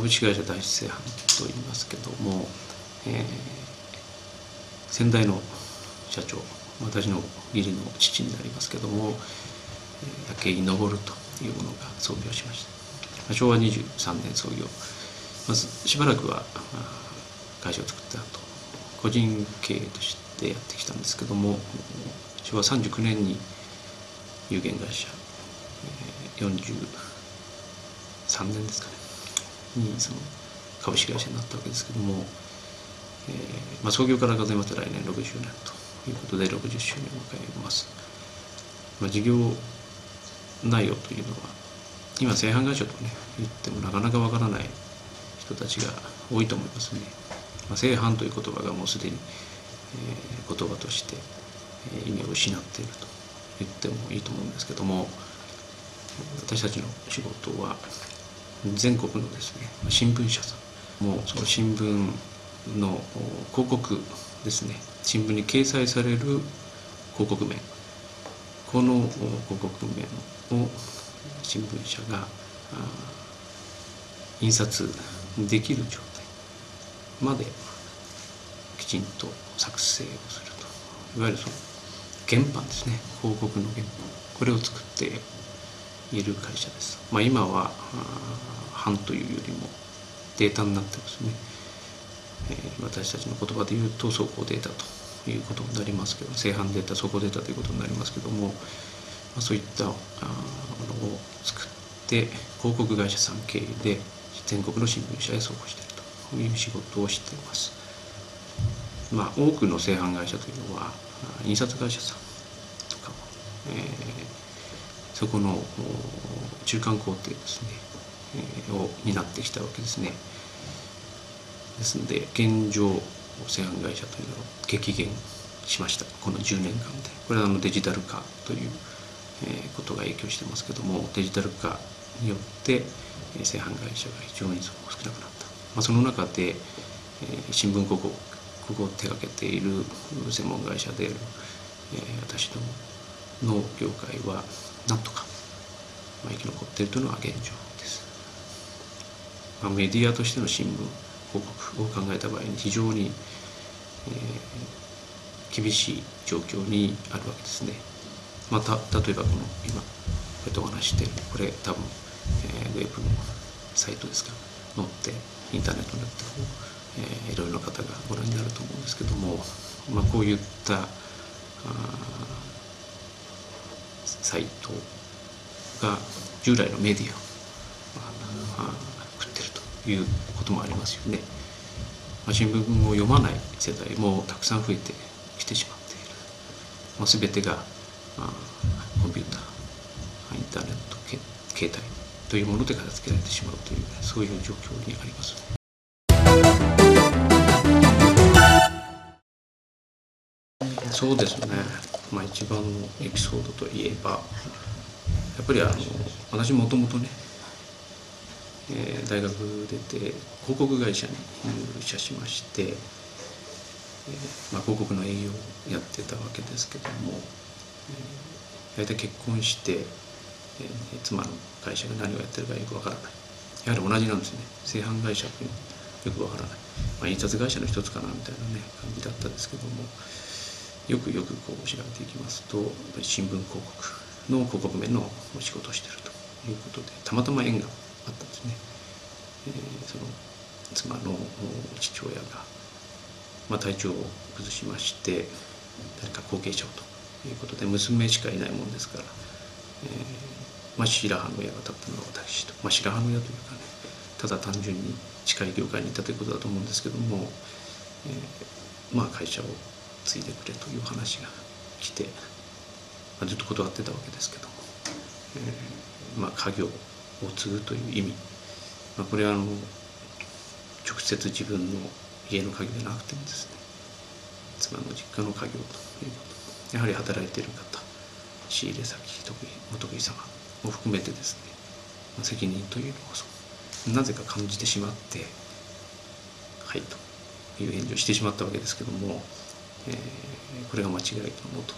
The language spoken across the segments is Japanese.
株式会社第一製版と言いますけども、えー、先代の社長私の義理の父になりますけども武井昇というものが創業しました。昭和23年創業。まずしばらくは会社を作った後個人経営としてやってきたんですけども昭和39年に有限会社43年ですかね。にその株式会社になったわけですけども、えーまあ、創業から数えますと来年60年ということで60周年を迎えます、まあ、事業内容というのは今製版会社とね言ってもなかなかわからない人たちが多いと思いますね、まあ、製版という言葉がもうすでに、えー、言葉として、えー、意味を失っていると言ってもいいと思うんですけども私たちの仕事は全国のですね新聞社さん。もうその新聞の広告ですね。新聞に掲載される広告面。この広告面を新聞社が印刷できる状態まできちんと作成をすると。いわゆるその原版ですね。広告の原版。これを作っている会社です。まあ、今は版というよりもデータになってますね。えー、私たちの言葉で言うと走行データということになりますけど正版データ走行データということになりますけども、まあ、そういったものを作って広告会社さん経由で全国の新聞社へ送行しているという仕事をしています。まあ、多くの製版会社というのは印刷会社さんとかも、えーそこの中間工程ですね、えー、を担ってきたわけですね。ですので現状製版会社というのを激減しました。この10年間で。これはあのデジタル化という、えことが影響してますけどもデジタル化によって製版会社が非常に少なくなった、まあ、その中で、えー、新聞広告を手掛けている専門会社である、えー、私どもの業界はなんとか、まあ、生き残っているというのが現状です。まあ、メディアとしての新聞広告を考えた場合に非常に、えー、厳しい状況にあるわけですね。また例えばこの今こうやってお話しているこれ多分、えー、ウェブのサイトですか載ってインターネットになってえー、いろいろな方がご覧になると思うんですけども、まあ、こういったあサイトが従来のメディアを食ってるということもありますよね。まあ、新聞を読まない世代もたくさん増えてきてしまっている。まあ、全てがあコンピューターインターネット携帯というもので片付けられてしまうという、そういう状況にあります、ね。そうですね、まあ、一番のエピソードといえばやっぱりあの私もともとね、えー、大学出て広告会社に入社しまして、えーまあ、広告の営業をやってたわけですけども、えー、大体結婚して、えー、妻の会社が何をやってるかよくわからない。やはり同じなんですね。製版会社というのよくわからない、まあ、印刷会社の一つかなみたいなね感じだったんですけどもよくよくこう調べていきますと新聞広告の広告面のお仕事をしているということでたまたま縁があったんですね。えー、その妻の父親が、まあ、体調を崩しまして誰か後継者をということで娘しかいないもんですから、えーまあ、白羽の矢が立ったのは私と、まあ、白羽の矢というかねただ単純に近い業界にいたということだと思うんですけども、えー、まあ会社を継いでくれという話が来て、まあ、ずっと断ってたわけですけども、えー、まあ家業を継ぐという意味、まあ、これはあの直接自分の家の鍵でなくてもですね妻の実家の家業ということ。やはり働いている方仕入れ先得意お得意様も含めてですね、まあ、責任というのをなぜか感じてしまってはいという返事をしてしまったわけですけどもえー、これが間違いのもと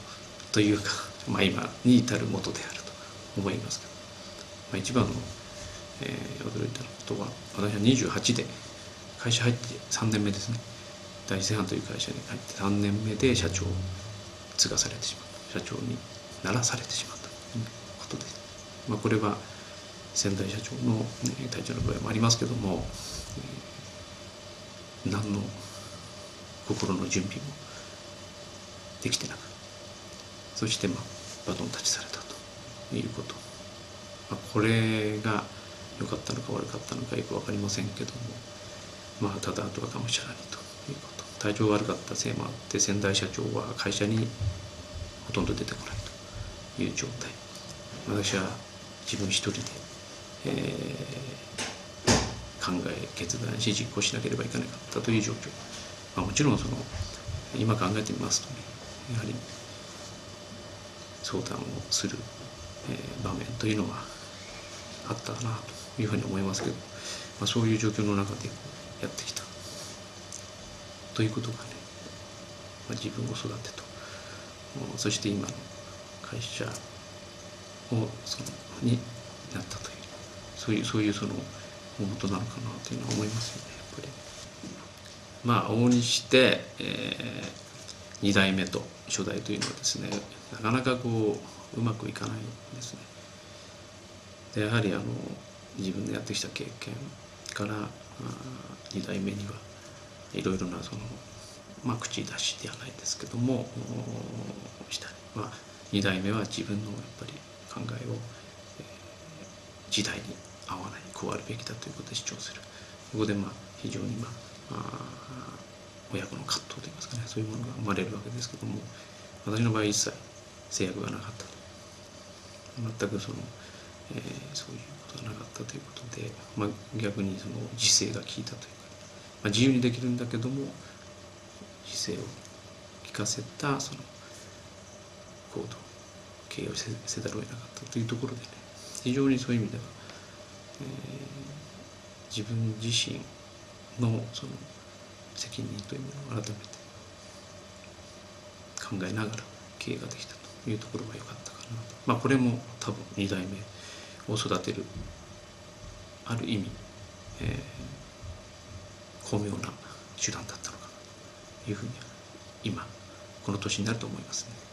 というか、まあ、今に至るもとであると思いますけど、まあ、一番のえー、驚いたことは私は28で会社入って3年目ですね大製飯という会社に入って3年目で社長を継がされてしまった社長にならされてしまったということです。まあ、これは先代社長の、ね、体調の場合もありますけども、えー、何の心の準備もできてなくそして、まあ、バトンタッチされたということ、まあ、これが良かったのか悪かったのかよく分かりませんけども。まあただあとはがむしゃらにということ。体調が悪かったせいもあって先代社長は会社にほとんど出てこないという状態。私は自分一人で、えー、考え決断し実行しなければいけなかったという状況、まあ、もちろんその今考えてみますとねやはり相談をする、えー、場面というのはあったなというふうに思いますけど、まあ、そういう状況の中でやってきたということがね、まあ、自分を育てとそして今の会社をそのになったというそういうそういうその大元なのかなというのは思いますよねやっぱり。まあ往々にして、えー、2代目と初代というのはですねなかなかこううまくいかないんですね。でやはりあの自分でやってきた経験から2代目にはいろいろなその、まあ、口出しではないですけどもしたり、まあ、2代目は自分のやっぱり考えを、えー、時代に合わないこうあるべきだということで主張するここでまあ非常にまあ親子の葛藤といいますかねそういうものが生まれるわけですけども私の場合一切制約がなかったと。全くその、えー、そういうことがなかったということで、まあ、逆にその自制が効いたというか、まあ、自由にできるんだけども自制を聞かせたその行動経営をせざるを得なかったというところでね非常にそういう意味では、えー、自分自身のその責任というものを改めて考えながら経営ができたというところが良かったかなとまあこれも多分2代目を育てるある意味、えー、巧妙な手段だったのかなというふうに今この年になると思いますね。